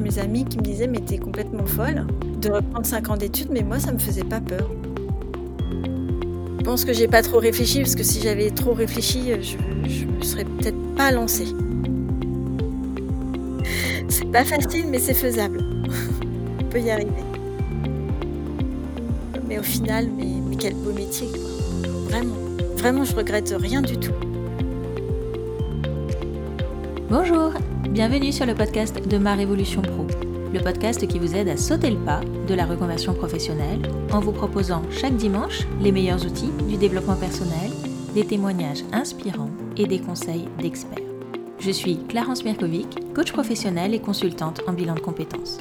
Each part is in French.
mes amis qui me disaient mais t'es complètement folle de reprendre 5 ans d'études, mais moi ça me faisait pas peur. Je pense que j'ai pas trop réfléchi parce que si j'avais trop réfléchi, je, je me serais peut-être pas lancée. C'est pas facile, mais c'est faisable. On peut y arriver. Mais au final, mais, mais quel beau métier, quoi. Vraiment, vraiment, je regrette rien du tout. Bonjour, bienvenue sur le podcast de Ma Révolution Pro, le podcast qui vous aide à sauter le pas de la reconversion professionnelle en vous proposant chaque dimanche les meilleurs outils du développement personnel, des témoignages inspirants et des conseils d'experts. Je suis Clarence Mirkovic, coach professionnelle et consultante en bilan de compétences.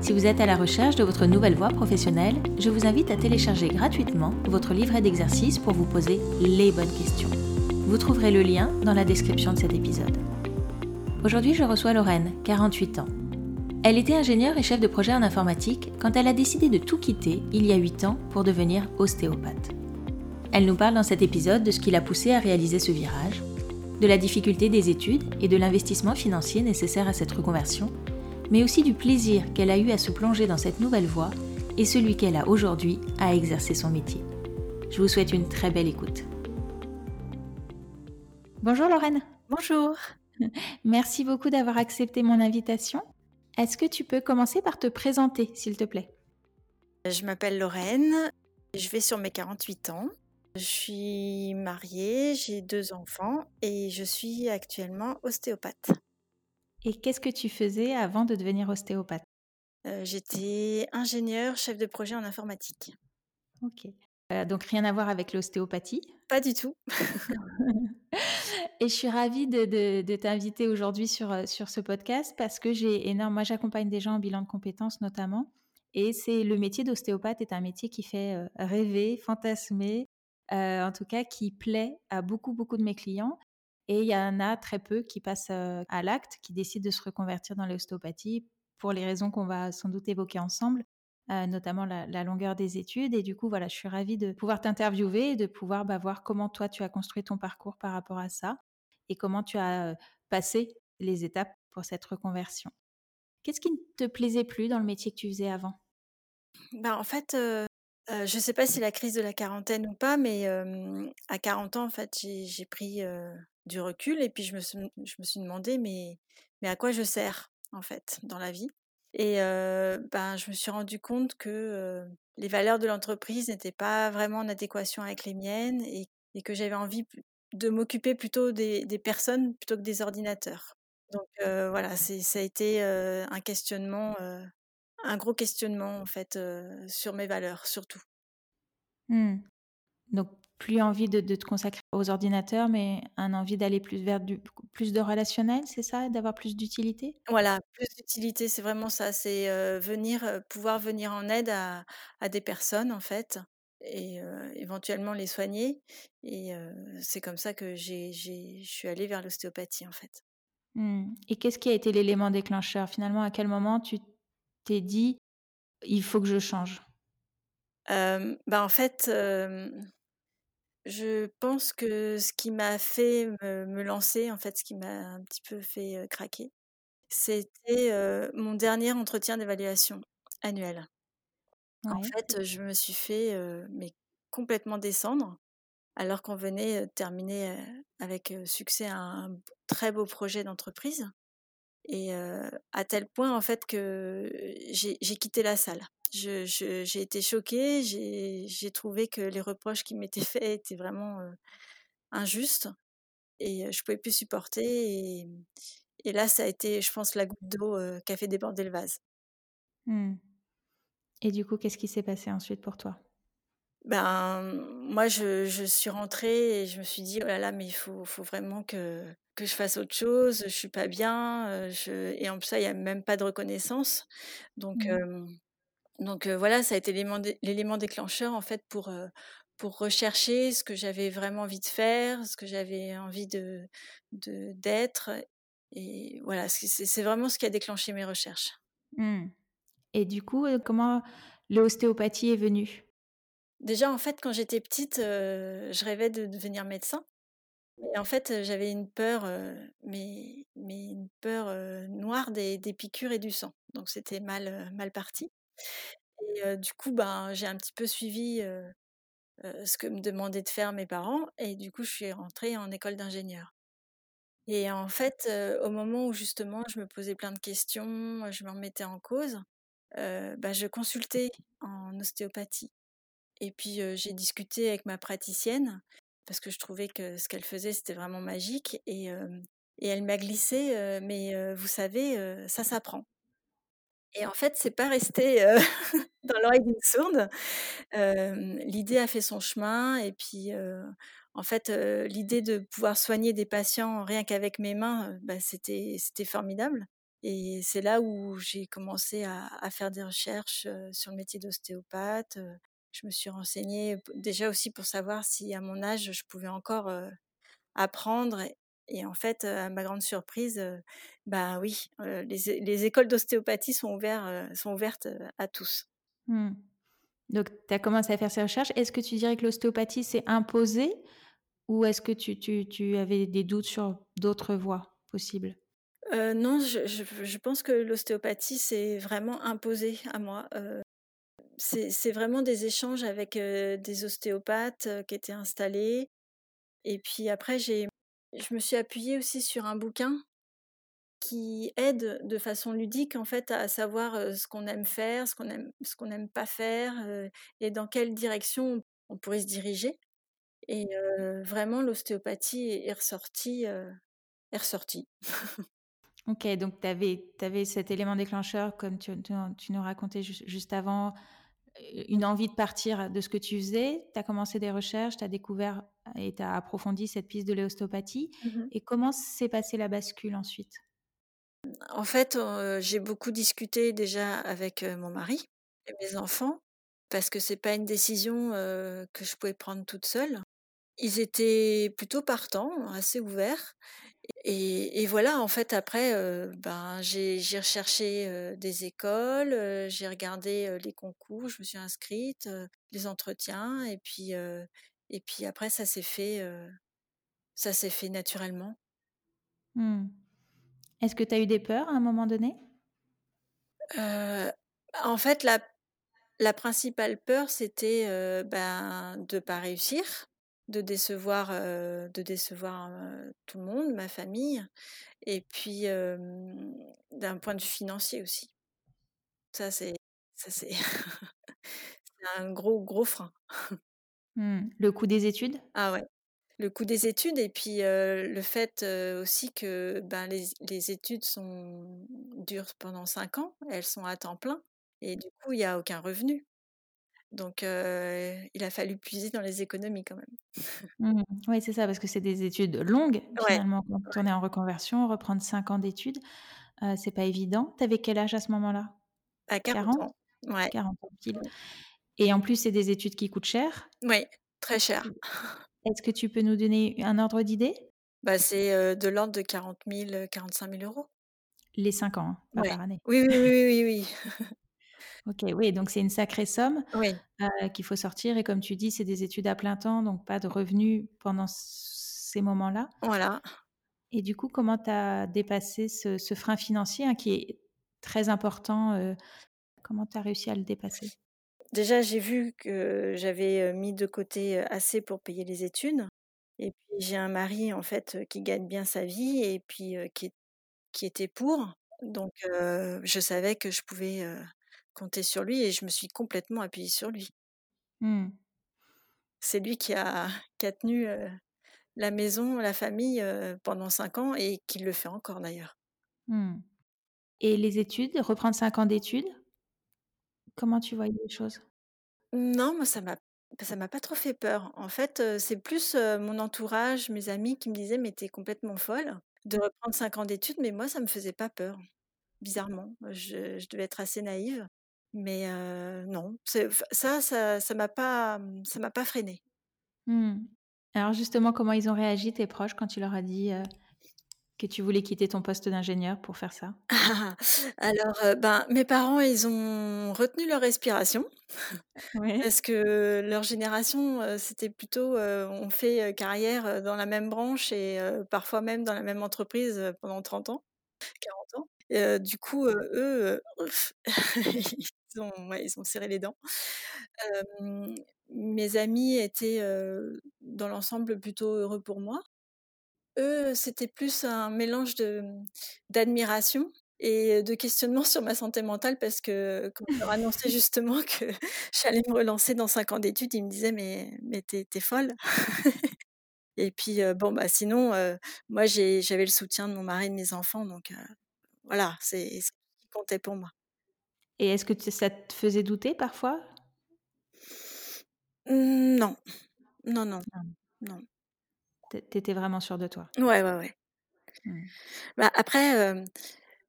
Si vous êtes à la recherche de votre nouvelle voie professionnelle, je vous invite à télécharger gratuitement votre livret d'exercices pour vous poser les bonnes questions. Vous trouverez le lien dans la description de cet épisode. Aujourd'hui, je reçois Lorraine, 48 ans. Elle était ingénieure et chef de projet en informatique quand elle a décidé de tout quitter il y a 8 ans pour devenir ostéopathe. Elle nous parle dans cet épisode de ce qui l'a poussée à réaliser ce virage, de la difficulté des études et de l'investissement financier nécessaire à cette reconversion, mais aussi du plaisir qu'elle a eu à se plonger dans cette nouvelle voie et celui qu'elle a aujourd'hui à exercer son métier. Je vous souhaite une très belle écoute. Bonjour Lorraine. Bonjour. Merci beaucoup d'avoir accepté mon invitation. Est-ce que tu peux commencer par te présenter, s'il te plaît? Je m'appelle Lorraine, je vais sur mes 48 ans. Je suis mariée, j'ai deux enfants et je suis actuellement ostéopathe. Et qu'est-ce que tu faisais avant de devenir ostéopathe? Euh, J'étais ingénieure, chef de projet en informatique. Ok. Euh, donc rien à voir avec l'ostéopathie Pas du tout. Et je suis ravie de, t'inviter aujourd'hui sur, sur ce podcast parce que j'ai énorme. Moi, j'accompagne des gens en bilan de compétences notamment. Et c'est le métier d'ostéopathe est un métier qui fait rêver, fantasmer, en tout cas qui plaît à beaucoup, beaucoup de mes clients. Et il y en a très peu qui passent à l'acte, qui décident de se reconvertir dans l'ostéopathie pour les raisons qu'on va sans doute évoquer ensemble. Notamment la, longueur des études. Et du coup, voilà, je suis ravie de pouvoir t'interviewer et de pouvoir bah, voir comment toi, tu as construit ton parcours par rapport à ça et comment tu as passé les étapes pour cette reconversion. Qu'est-ce qui ne te plaisait plus dans le métier que tu faisais avant? Bah, En fait, je ne sais pas si la crise de la quarantaine ou pas, mais à 40 ans, en fait, j'ai pris du recul et puis je me, suis, je me suis demandé, mais, mais à quoi je sers, en fait, dans la vie? Et ben, je me suis rendu compte que les valeurs de l'entreprise n'étaient pas vraiment en adéquation avec les miennes et, que j'avais envie de m'occuper plutôt des, personnes plutôt que des ordinateurs. Donc voilà, ça a été un questionnement, un gros questionnement en fait sur mes valeurs surtout. Mmh. Donc plus envie de, te consacrer aux ordinateurs, mais un envie d'aller plus vers du, plus de relationnel, c'est ça, d'avoir plus d'utilité? Voilà, plus d'utilité, c'est vraiment ça, c'est venir, pouvoir venir en aide à, des personnes en fait, et éventuellement les soigner. Et c'est comme ça que j'ai, je suis allée vers l'ostéopathie en fait. Mmh. Et qu'est-ce qui a été l'élément déclencheur? Finalement, à quel moment tu t'es dit, il faut que je change? Bah en fait, je pense que ce qui m'a fait me, lancer, en fait, ce qui m'a un petit peu fait craquer, c'était mon dernier entretien d'évaluation annuel. En fait, je me suis fait mais complètement descendre, alors qu'on venait terminer avec succès un très beau projet d'entreprise. Et à tel point, en fait, que j'ai quitté la salle j'ai été choquée, j'ai trouvé que les reproches qui m'étaient faits étaient vraiment injustes et je pouvais plus supporter. Et, là, ça a été, je pense, la goutte d'eau qui a fait déborder le vase. Mmh. Et du coup, qu'est-ce qui s'est passé ensuite pour toi? Ben, moi, je, je, suis rentrée et je me suis dit, oh là là, mais il faut, faut vraiment que, que je fasse autre chose, je suis pas bien. Je... Et en plus, ça, il n'y a même pas de reconnaissance. Donc, mmh. Donc voilà, ça a été l'élément déclencheur en fait pour, pour rechercher ce que j'avais vraiment envie de faire, ce que j'avais envie de d'être. et voilà, c'est vraiment ce qui a déclenché mes recherches. Mmh. Et du coup, comment l'ostéopathie est venue? Déjà, en fait, quand j'étais petite, je rêvais de devenir médecin. Et en fait, j'avais une peur, mais mais une peur, noire des des piqûres et du sang. Donc c'était mal, mal parti et du coup, ben, j'ai un petit peu suivi, ce que me demandaient de faire mes parents et du coup, je suis rentrée en école d'ingénieur. Et en fait, au moment où justement je me posais plein de questions, je me remettais en cause, bah, je consultais en ostéopathie et puis, j'ai discuté avec ma praticienne parce que je trouvais que ce qu'elle faisait, c'était vraiment magique et et elle m'a glissé: «Mais vous savez, ça s'apprend». Et en fait, c'est pas resté, dans l'oreille d'une sourde. l'idée a fait son chemin et puis, en fait, l'idée de pouvoir soigner des patients rien qu'avec mes mains, bah, c'était c'était formidable et c'est là où j'ai commencé à à faire des recherches, sur le métier d'ostéopathe, je me suis renseignée déjà aussi pour savoir si à mon âge, je pouvais encore, apprendre et en fait, à ma grande surprise, bah oui, les les écoles d'ostéopathie sont ouverts, sont ouvertes, à tous. Mmh. Donc tu as commencé à faire ces recherches. Est-ce que tu dirais que l'ostéopathie s'est imposée ou est-ce que tu tu tu avais des doutes sur d'autres voies possibles? Non, je je je pense que l'ostéopathie s'est vraiment imposée à moi, c'est c'est vraiment des échanges avec, des ostéopathes, qui étaient installés et puis après j'ai je me suis appuyée aussi sur un bouquin qui aide de façon ludique en fait à savoir, ce qu'on aime faire, ce qu'on aime ce qu'on n'aime pas faire, et dans quelle direction on pourrait se diriger et vraiment l'ostéopathie est ressortie, est ressortie. OK, donc tu avais cet élément déclencheur comme tu tu nous racontais juste avant, une envie de partir de ce que tu faisais. Tu as commencé des recherches, tu as découvert et tu as approfondi cette piste de l'ostéopathie Mmh et comment s'est passée la bascule ensuite? En fait, j'ai beaucoup discuté déjà avec, mon mari et mes enfants parce que c'est pas une décision, que je pouvais prendre toute seule. Ils étaient plutôt partants, assez ouverts et et voilà, en fait, après, ben, j'ai recherché, des écoles, j'ai regardé, les concours, je me suis inscrite, les entretiens et puis, et puis après ça s'est fait, ça s'est fait naturellement. Mmh. Est-ce que tu as eu des peurs à un moment donné? En fait, la la principale peur, c'était, ben, de pas réussir, de décevoir, de décevoir, tout le monde, ma famille et puis, d'un point de vue financier aussi. Ça, c'est ça, c'est un gros, gros frein. Mmh. Le coût des études? Ah ouais, le coût des études et puis, le fait, aussi que, ben, les les études sont durent pendant 5 ans, elles sont à temps plein et du coup, il y a aucun revenu. Donc, il a fallu puiser dans les économies quand même. Mmh. Oui, c'est ça, parce que c'est des études longues Ouais, finalement quand on ouais. est en reconversion, reprendre 5 ans d'études, heu, c'est pas évident. Tu avais quel âge à ce moment-là? À 40 40? ans. Ouais. 40 ans pile et en plus, c'est des études qui coûtent cher. Oui, très cher. est-ce que tu peux nous donner un ordre d'idée? Bah, c'est, de l'ordre de 40 000, 45 000 €. Les 5 ans, hein, pas Ouais. par année. Oui, oui, oui, oui, oui. OK, oui, donc c'est une sacrée somme, Oui, qu'il faut sortir et comme tu dis, c'est des études à plein temps, donc pas de revenus pendant ces moments-là voilà. et du coup, comment tu as dépassé ce ce frein financier, hein, qui est très important, comment tu as réussi à le dépasser? Déjà, j'ai vu que j'avais, mis de côté, assez pour payer les études et puis j'ai un mari, en fait, qui gagne bien sa vie et puis, qui était pour. Donc, je savais que je pouvais, compter sur lui et je me suis complètement appuyée sur lui. Mmh. C'est lui qui a qui a tenu, la maison, la famille, pendant 5 ans et qui le fait encore d'ailleurs. Mmh et les études, reprendre 5 ans d'études, comment tu voyais les choses? Non, moi ça m'a ça m'a pas trop fait peur. En fait, c'est plus, mon entourage, mes amis qui me disaient: «Mais tu es complètement folle de reprendre 5 ans d'études», mais moi ça me faisait pas peur, bizarrement. Je je devais être assez naïve, mais non, ça ça ça m'a pas, mmh, ça m'a pas freinée. Mmh. Alors justement, comment ils ont réagi tes proches quand tu leur as dit, Que tu voulais quitter ton poste d'ingénieur pour faire ça? Alors, ben, mes parents, ils ont retenu leur respiration parce que leur génération, c'était plutôt, on fait, carrière, dans la même branche et parfois même dans la même entreprise, pendant 30 ans, 40 ans du coup, eux, ils ont ouais, ils ont serré les dents. Mes amis étaient, dans l'ensemble plutôt heureux pour moi. Eux, c'était plus un mélange mmh, d'admiration et de questionnement sur ma santé mentale parce que quand je leur annonçais justement que j'allais me relancer dans 5 ans d'études, ils me disaient: «Mais mais tu es tu es folle?» et puis, bon, bah, sinon, moi j'avais le soutien de mon mari et de mes enfants donc voilà, c'est ce qui comptait pour moi. Et est-ce que ça te faisait douter parfois? Mmh, non, non, non, Non. non. Tu é tu étais vraiment sûre de toi? Ouais, ouais, ouais. Mmh. Bah, après, hem,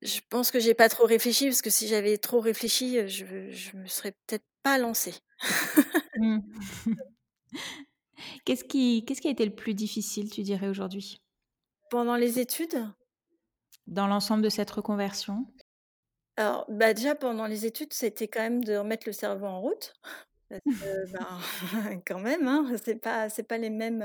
je pense que j'ai pas trop réfléchi parce que si j'avais trop réfléchi, heu, je je me serais peut-être pas lancée. Mmh. Qu'est-ce qui qu'est-ce qui a été le plus difficile, tu dirais, aujourd'hui? Pendant les études? Dans l'ensemble de cette reconversion? Alors, bah, déjà pendant les études, c'était quand même de remettre le cerveau en route parce que, ben, quand même, hein, c'est pas c'est pas les mêmes,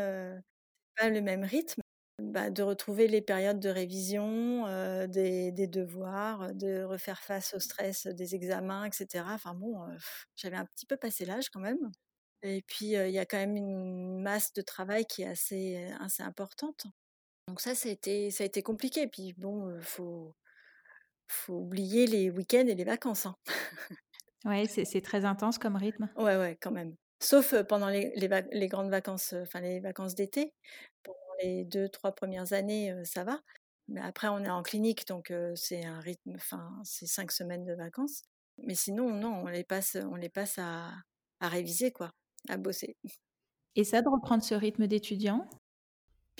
pas le même rythme. Bah, de retrouver les périodes de révision, heu, des des devoirs, heu, de refaire face au stress des examens et cetera. Enfin bon, j'avais un petit peu passé l'âge quand même et puis, il y a quand même une masse de travail qui est assez assez importante. Donc ça, ça a été ça a été compliqué. Puis bon, faut faut oublier les week-ends et les vacances, hein. Ouais, c'est très intense comme rythme? Ouais, ouais, quand même. Sauf, pendant les les vac les grandes vacances, enfin les vacances d'été. Pendant les 2-3 premières années, ça va. Mais après on est en clinique donc c'est un rythme enfin, c'est 5 semaines de vacances. Mais sinon non, on les passe, on les passe à à réviser quoi, à bosser. Et ça, de reprendre ce rythme d'étudiant?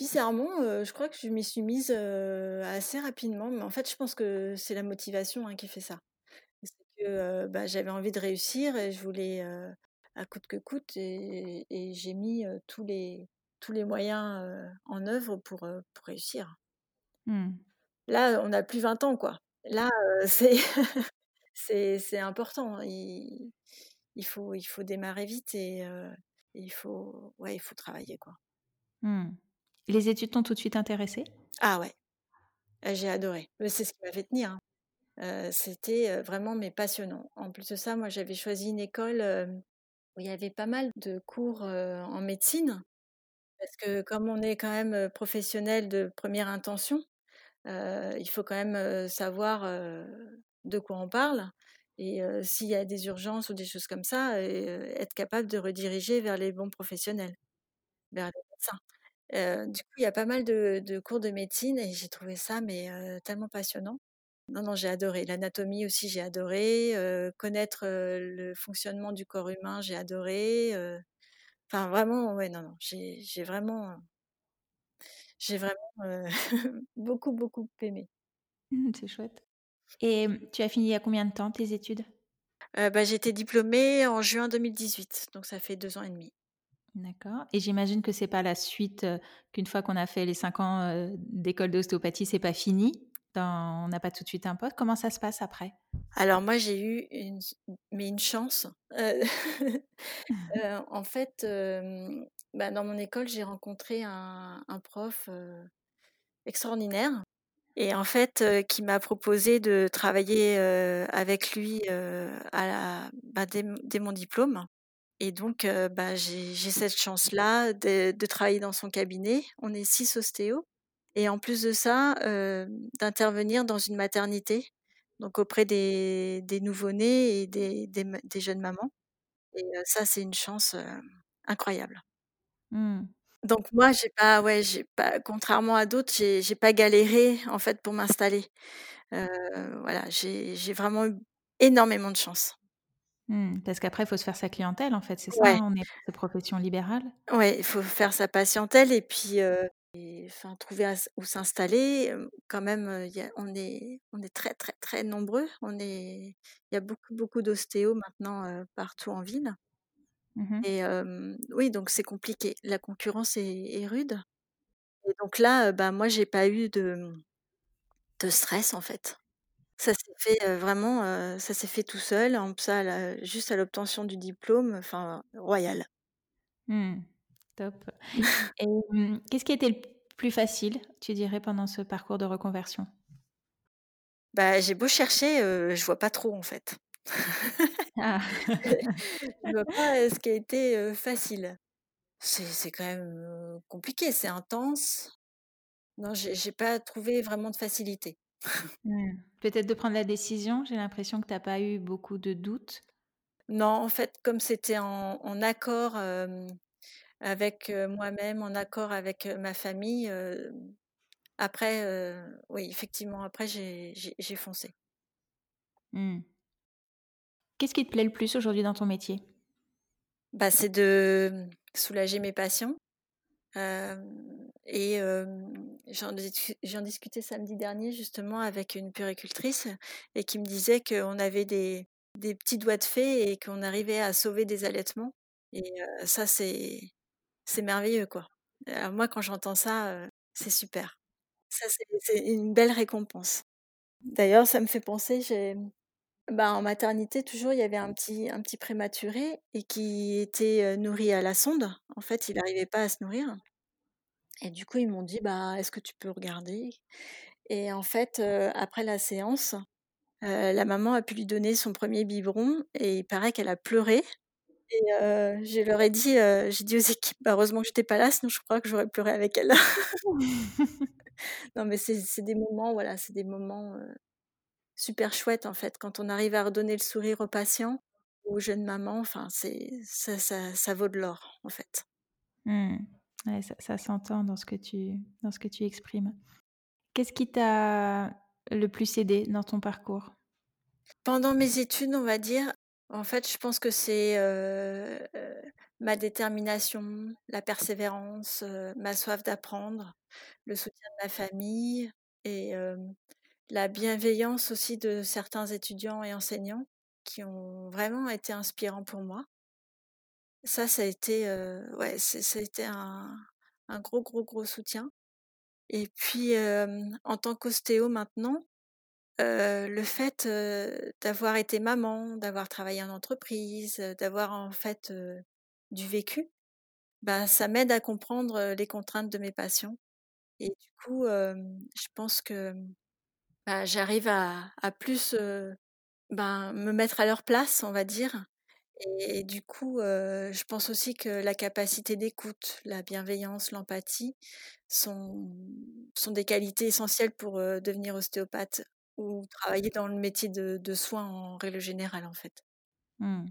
Bizarrement, heu, je crois que je m'y suis mise, heu, assez rapidement, mais en fait, je pense que c'est la motivation, hein, qui fait ça. C'est que, heu, bah, j'avais envie de réussir et je voulais, heu, à coûte que coûte et et j'ai mis, heu, tous les tous les moyens, heu, en œuvre pour, heu, pour réussir. Mmh. Là, on n'a plus 20 ans, quoi. Là, heu, c'est c'est c'est important. Il il faut il faut démarrer vite et heu, il faut ouais, il faut travailler, quoi. Mmh. Les études t'ont tout de suite intéressée? Ah ouais, ah j'ai adoré. C'est ce qui m'a fait tenir, hein. C'était, vraiment mais passionnant. En plus de ça, moi, j'avais choisi une école, où il y avait pas mal de cours, en médecine. Parce que comme on est quand même, professionnel de première intention, il faut quand même, savoir, de quoi on parle et s'il y a des urgences ou des choses comme ça être capable de rediriger vers les bons professionnels, vers les médecins. Heu, du coup, il y a pas mal de de cours de médecine et j'ai trouvé ça mais heu, tellement passionnant. Non, non, j'ai adoré. L'anatomie aussi, j'ai adoré, heu, connaître, le fonctionnement du corps humain, j'ai adoré, enfin vraiment, ouais, non, non, j'ai j'ai vraiment j'ai vraiment, beaucoup, beaucoup aimé. C'est chouette. Et tu as fini il y a combien de temps tes études? Bah, été diplômée en juin 2018, donc ça fait 2 ans et demi. D'accord et j'imagine que c'est pas la suite, qu'une fois qu'on a fait les 5 ans, d'école d'ostéopathie, c'est pas fini? Dans on n'a pas tout de suite un poste? Comment ça se passe après? Alors moi, j'ai eu une mais une chance, heu, en fait, bah, dans mon école, j'ai rencontré un un prof, extraordinaire et en fait, qui m'a proposé de travailler, avec lui, heu, à la bah, dès mon diplôme et donc bah, j'ai j'ai cette chance-là de de travailler dans son cabinet. On est 6 ostéos et en plus de ça, d'intervenir dans une maternité, donc auprès des des nouveau-nés et des des m des jeunes mamans et ça, c'est une chance, incroyable. Mmh. Donc moi, j'ai pas ouais, j'ai pas contrairement à d'autres, j'ai j'ai pas galéré, en fait, pour m'installer. Voilà, j'ai j'ai vraiment eu énormément de chance. Mmh, parce qu'après, il faut se faire sa clientèle, en fait, c'est ça, Ouais. On est dans ces professions libérales? Ouais, il faut faire sa patientèle et puis, et enfin trouver à s où s'installer, quand même, heu, il y a on est on est très, très, très nombreux. On est il y a beaucoup, beaucoup d'ostéos maintenant, partout en ville Mmh mh. et oui, donc c'est compliqué. La concurrence est est rude et donc là, heu, bah, moi, j'ai pas eu de de stress, en fait. Ça s'est fait, heu, vraiment, heu, ça s'est fait tout seul, en ça là, juste à l'obtention du diplôme, enfin, royal. Mmh. Top et mmh, qu'est-ce qui a été le plus facile, tu dirais, pendant ce parcours de reconversion? Bah, j'ai beau chercher, heu, je vois pas trop, en fait. Ah! Je vois pas, heu, ce qui a été, heu, facile. C'est c'est quand même, heu, compliqué, c'est intense. Non, j'ai j'ai pas trouvé vraiment de facilité. Mmh. Peut-être de prendre la décision? J'ai l'impression que tu as pas eu beaucoup de doutes? Non, en fait, comme c'était en en accord, avec, moi-même, en accord avec, ma famille, après, oui, effectivement, après j'ai foncé. Mmh. Qu'est-ce qui te plaît le plus aujourd'hui dans ton métier? Bah, c'est de, mmh, soulager mes patients, et j'en discu j'en discutais samedi dernier justement avec une puéricultrice et qui me disait qu'on avait des des petits doigts de fée et qu'on arrivait à sauver des allaitements et ça c'est merveilleux, quoi. Alors moi, quand j'entends ça, c'est super. Ça, c'est une belle récompense. D'ailleurs, ça me fait penser, bah, en maternité, toujours, il y avait un petit un petit prématuré et qui était, nourri à la sonde. En fait, il arrivait pas à se nourrir et du coup, ils m'ont dit: «Bah, est-ce que tu peux regarder?» et en fait, après la séance, la maman a pu lui donner son 1er biberon et il paraît qu'elle a pleuré et je leur ai dit, j'ai dit aux équipes: «Bah, heureusement que j'étais pas là, sinon je crois que j'aurais pleuré avec elle». Non, mais c'est des moments, voilà, c'est des moments, super chouettes, en fait, quand on arrive à redonner le sourire aux patients, aux jeunes mamans, enfin, c'est ça ça ça vaut de l'or, en fait. Mmh. Ouais, ça ça s'entend dans ce que tu dans ce que tu exprimes. Qu'est-ce qui t'a le plus aidé dans ton parcours? Pendant mes études, on va dire, en fait, je pense que c'est, heu heu, ma détermination, la persévérance, heu, ma soif d'apprendre, le soutien de ma famille et la bienveillance aussi de certains étudiants et enseignants qui ont vraiment été inspirants pour moi. Ça, ça a été, c'est ça a été un un gros, gros, gros soutien et puis, en tant qu'ostéo maintenant, le fait, d'avoir été maman, d'avoir travaillé en entreprise, d'avoir en fait, du vécu, bah, ça m'aide à comprendre, les contraintes de mes patients et du coup, je pense que, bah, j'arrive à à plus, ben, me mettre à leur place, on va dire et du coup, je pense aussi que la capacité d'écoute, la bienveillance, l'empathie sont sont des qualités essentielles pour, devenir ostéopathe ou travailler dans le métier de de soins en règle générale, en fait. Mmh.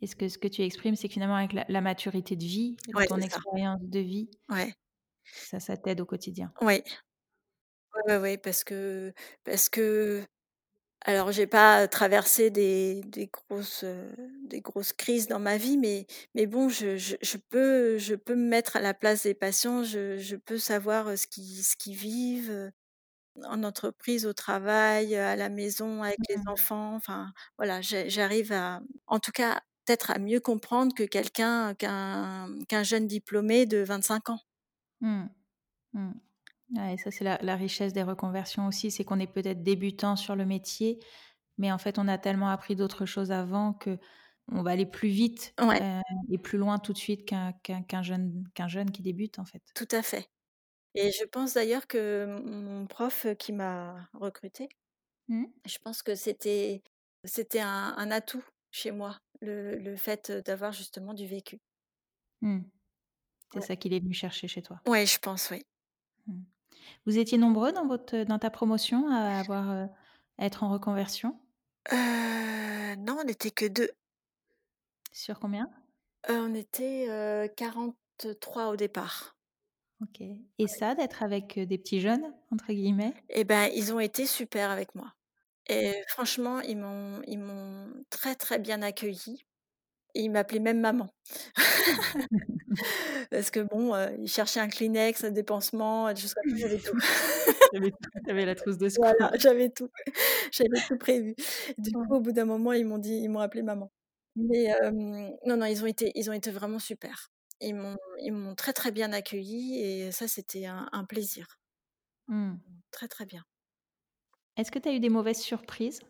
Et ce que ce que tu exprimes, c'est que finalement avec la la maturité de vie, Ouais, ton expérience de vie Ouais. ça ça t'aide au quotidien. Ouais. Ouais, ouais, ouais, parce que parce que alors j'ai pas traversé des des grosses, heu, des grosses crises dans ma vie, mais mais bon, je je je peux je peux me mettre à la place des patients, je je peux savoir, heu, ce qu'ils ce qu'ils vivent, heu, en entreprise, au travail, heu, à la maison avec les Mmh. enfants, enfin voilà, j'ai j'arrive à en tout cas, peut-être à mieux comprendre que quelqu'un qu'un qu'un jeune diplômé de 25 ans. Mmh. Mmh. Ouais, ça c'est la la richesse des reconversions aussi, c'est qu'on est peut-être débutant sur le métier, mais en fait, on a tellement appris d'autres choses avant qu'on va aller plus vite, Ouais, heu, et plus loin tout de suite qu'un jeune qu'un jeune qui débute, en fait. tout à fait et je pense d'ailleurs que mon prof, qui m'a recrutée Mmh. Je pense que c'était c'était un un atout chez moi, le le fait, d'avoir justement du vécu. Mmh. C'est Ouais. ça qu'il est venu chercher chez toi. Ouais, je pense, oui. Vous étiez nombreux dans votre dans ta promotion à avoir, heu, à être en reconversion? Heu, non, on n'était que 2. Sur combien? Heu, on était, heu, 43 au départ. OK et ça, d'être avec, «des petits jeunes» entre guillemets? Et ben, ils ont été super avec moi et franchement, ils m'ont ils m'ont très, très bien accueillie et ils m'appelaient même maman. Parce que bon, heu, ils cherchaient un Kleenex, des pansements, des choses comme ça, j'avais tout. Tu avais tout, tu avais la trousse de Voilà, j'avais tout. J'avais tout prévu. Du coup, au bout d'un moment, ils m'ont dit ils m'ont appelée maman. Mais hem, non, non, ils ont été ils ont été vraiment super. Ils m'ont ils m'ont très, très bien accueillie et ça, c'était un un plaisir. Mmh. Très, très bien. Est-ce que tu as eu des mauvaises surprises?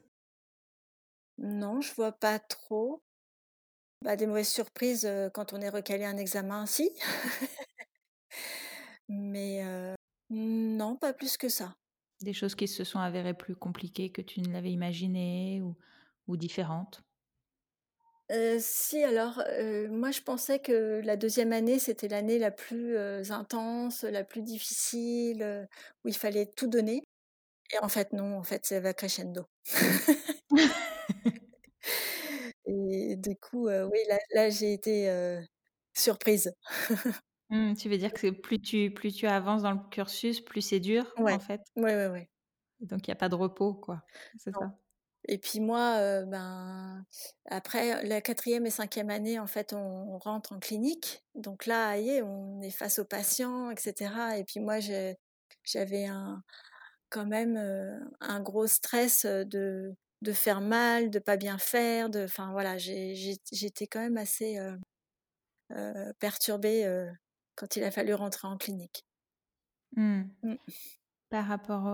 Non, je vois pas trop. Bah, des mauvaises surprises, quand on est recalé un examen, si. Mais, non, pas plus que ça. Des choses qui se sont avérées plus compliquées que tu ne l'avais imaginé ou ou différentes? Si alors, moi je pensais que la deuxième année, c'était l'année la plus, intense, la plus difficile, où il fallait tout donner et en fait non, en fait, ça va crescendo. Et du coup, oui, là là, j'ai été, surprise. Mmh, tu veux dire que plus tu plus tu avances dans le cursus, plus c'est dur, en fait? Ouais, ouais, ouais. Donc il y a pas de repos, quoi, c'est ça? et puis moi, ben, après la quatrième et cinquième année, en fait, on rentre en clinique. Donc là, est, on est face aux patients et cetera et puis moi, j'avais un quand même, un gros stress, de de faire mal, de pas bien faire, de enfin voilà, j'étais quand même assez, heu heu, perturbée, heu, quand il a fallu rentrer en clinique. Mmh. Mmh. Par rapport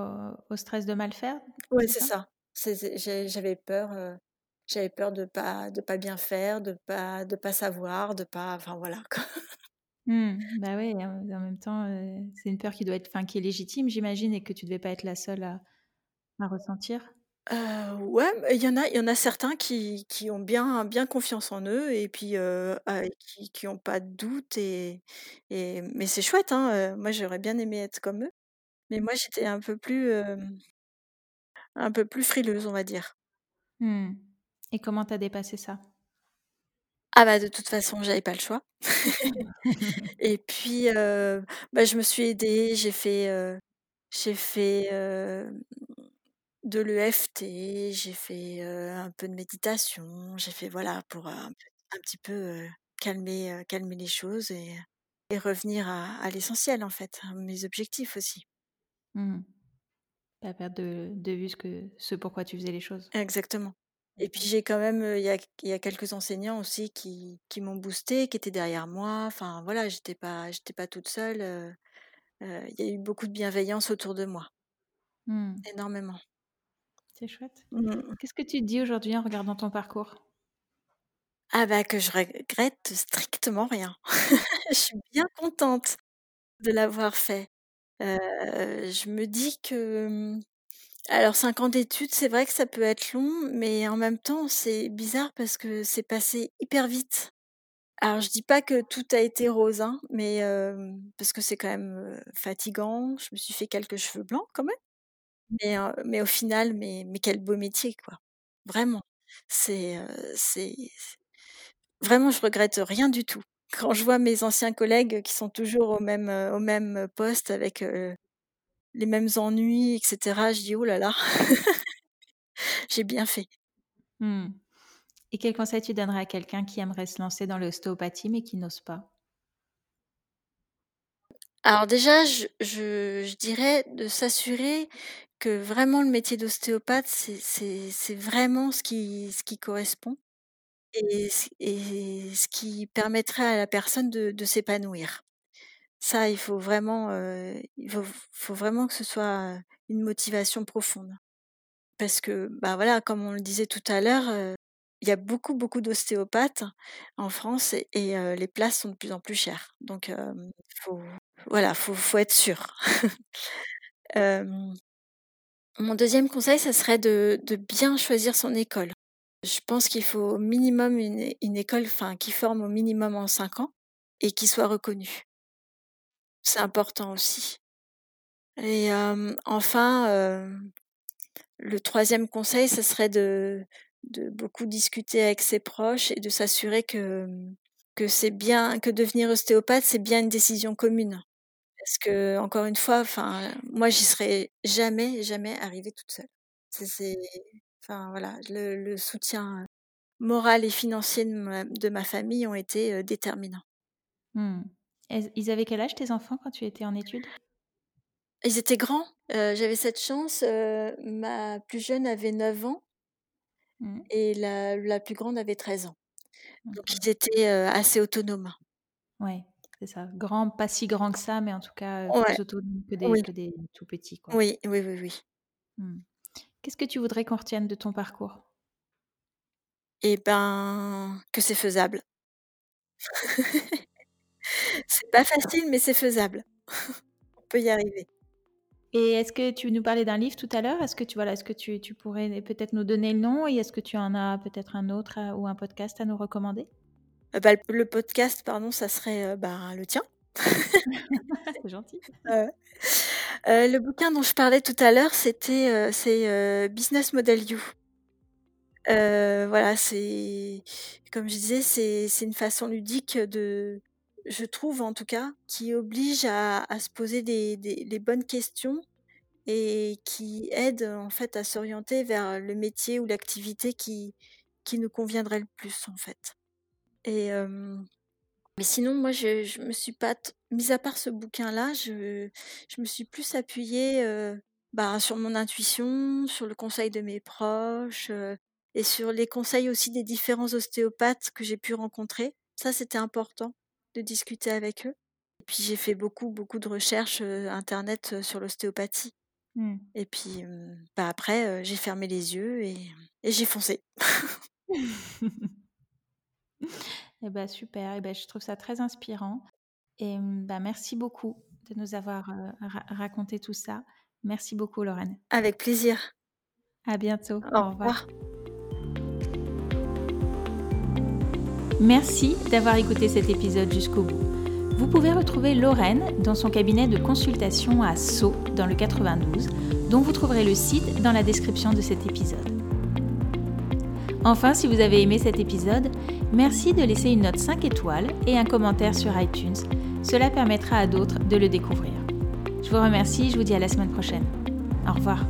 au au stress de mal faire, Ouais, c'est ça? j'avais peur, j'avais peur de pas de pas bien faire, de pas de pas savoir, de pas enfin voilà quoi. Mmh. Bah, oui en même temps, c'est une peur qui doit être enfin, qui est légitime, j'imagine et que tu devais pas être la seule à à ressentir? Heu, ouais, mais il y en a il y en a certains qui qui ont bien bien confiance en eux et puis, heu, ah et qui qui ont pas de doute et et mais c'est chouette, hein, heu, moi j'aurais bien aimé être comme eux. Mais moi j'étais un peu plus, hem, un peu plus frileuse, on va dire. Mmh. Et comment tu as dépassé ça? Ah bah, de toute façon, j'avais pas le choix. Et puis, heu, bah, je me suis aidée, j'ai fait, heu, j'ai fait, hem, de l'EFT, j'ai fait, heu, un peu de méditation, j'ai fait voilà pour, heu, un petit peu, heu, calmer, heu, calmer les choses et et revenir à à l'essentiel en fait, à mes objectifs aussi. Mmh. Pas perdre de de vue ce que ce pourquoi tu faisais les choses. Exactement. Et puis j'ai quand même, heu, il y a il y a quelques enseignants aussi qui qui m'ont boostée, qui étaient derrière moi, enfin voilà, j'étais pas j'étais pas toute seule, heu heu, il y a eu beaucoup de bienveillance autour de moi. Mmh. Énormément. C'est chouette. Mmh mh. Qu'est-ce que tu te dis aujourd'hui en regardant ton parcours? Ah bah, que je regrette strictement rien. Je suis bien contente de l'avoir fait. Heu, je me dis que, mmh, alors 5 ans d'études, c'est vrai que ça peut être long, mais en même temps, c'est bizarre parce que c'est passé hyper vite. Alors je dis pas que tout a été rose, hein, mais hem, parce que c'est quand même, heu, fatigant. Je me suis fait quelques cheveux blancs quand même, mais heu, mais au final, mais mais quel beau métier, quoi. Vraiment. C'est, heu, c'est vraiment je regrette rien du tout. Quand je vois mes anciens collègues qui sont toujours au même, heu, au même poste avec, heu, les mêmes ennuis et cetera, je dis: «Ouh là là, j'ai bien fait». Mmh. Et quel conseil tu donnerais à quelqu'un qui aimerait se lancer dans l'ostéopathie mais qui n'ose pas? Alors déjà, je je je dirais de s'assurer que vraiment le métier d'ostéopathe, c'est vraiment ce qui ce qui correspond et ce et ce qui permettrait à la personne de s'épanouir. Ça, il faut vraiment, heu, il faut faut vraiment que ce soit, une motivation profonde. Parce que, bah, voilà, comme on le disait tout à l'heure, heu, il y a beaucoup, beaucoup d'ostéopathes en France et heu, les places sont de plus en plus chères. Donc faut voilà, faut faut être sûr. mon deuxième conseil, ça serait de bien choisir son école. Je pense qu'il faut au minimum une école, qui forme au minimum en 5 ans et qui soit reconnue. C'est important aussi et enfin, le troisième conseil, ce serait de beaucoup discuter avec ses proches et de s'assurer que c'est bien que devenir ostéopathe, c'est bien une décision commune. Parce qu'encore une fois, enfin, moi, j'y serais jamais, jamais arrivée toute seule. C'est enfin, voilà, le le soutien, moral et financier de ma de ma famille ont été, heu, déterminants. Mmh. Ils avaient quel âge tes enfants quand tu étais en études? Ils étaient grands, heu, j'avais cette chance, heu, ma plus jeune avait 9 ans Mmh. et la la plus grande avait 13 ans. Donc ils étaient, heu, assez autonomes. Ouais, c'est ça. Grand, pas si grand que ça, mais en tout cas, Ouais, plus autonome que des oui, que des tout petits, quoi. oui, oui, oui, oui. Mmh. Qu'est-ce que tu voudrais qu'on retienne de ton parcours? Eh ben, que c'est faisable. C'est pas facile, mais c'est faisable. On peut y arriver. Et est-ce que tu nous parlais d'un livre tout à l'heure? Est-ce que tu voilà, est-ce que tu tu pourrais peut-être nous donner le nom et est-ce que tu en as peut-être un autre ou un podcast à nous recommander? Euh, bah, le podcast, pardon, ça serait, bah, le tien. C'est gentil. Euh, le bouquin dont je parlais tout à l'heure, c'était, c'est, Business Model You. voilà, c'est comme je disais, c'est c'est une façon ludique de je trouve en tout cas, qui oblige à à se poser des des les bonnes questions et qui aide en fait à s'orienter vers le métier ou l'activité qui qui nous conviendrait le plus en fait. Et mais sinon moi je je me suis pas mis à part ce bouquin-là, je je me suis plus appuyée, bah, sur mon intuition, sur le conseil de mes proches, et sur les conseils aussi des différents ostéopathes que j'ai pu rencontrer. Ça, c'était important de discuter avec eux. Et puis j'ai fait beaucoup, beaucoup de recherches, internet, sur l'ostéopathie. Mmh. Et puis, bah, après, j'ai fermé les yeux et et j'ai foncé. Et bah, super et bah, je trouve ça très inspirant et bah, merci beaucoup de nous avoir, raconté tout ça. Merci beaucoup Lorraine. Avec plaisir. À bientôt. Au revoir. Merci d'avoir écouté cet épisode jusqu'au bout. Vous pouvez retrouver Lorraine dans son cabinet de consultation à Sceaux dans le 92, dont vous trouverez le site dans la description de cet épisode. Enfin, si vous avez aimé cet épisode, merci de laisser une note 5 étoiles et un commentaire sur iTunes. Cela permettra à d'autres de le découvrir. Je vous remercie, je vous dis à la semaine prochaine. Au revoir.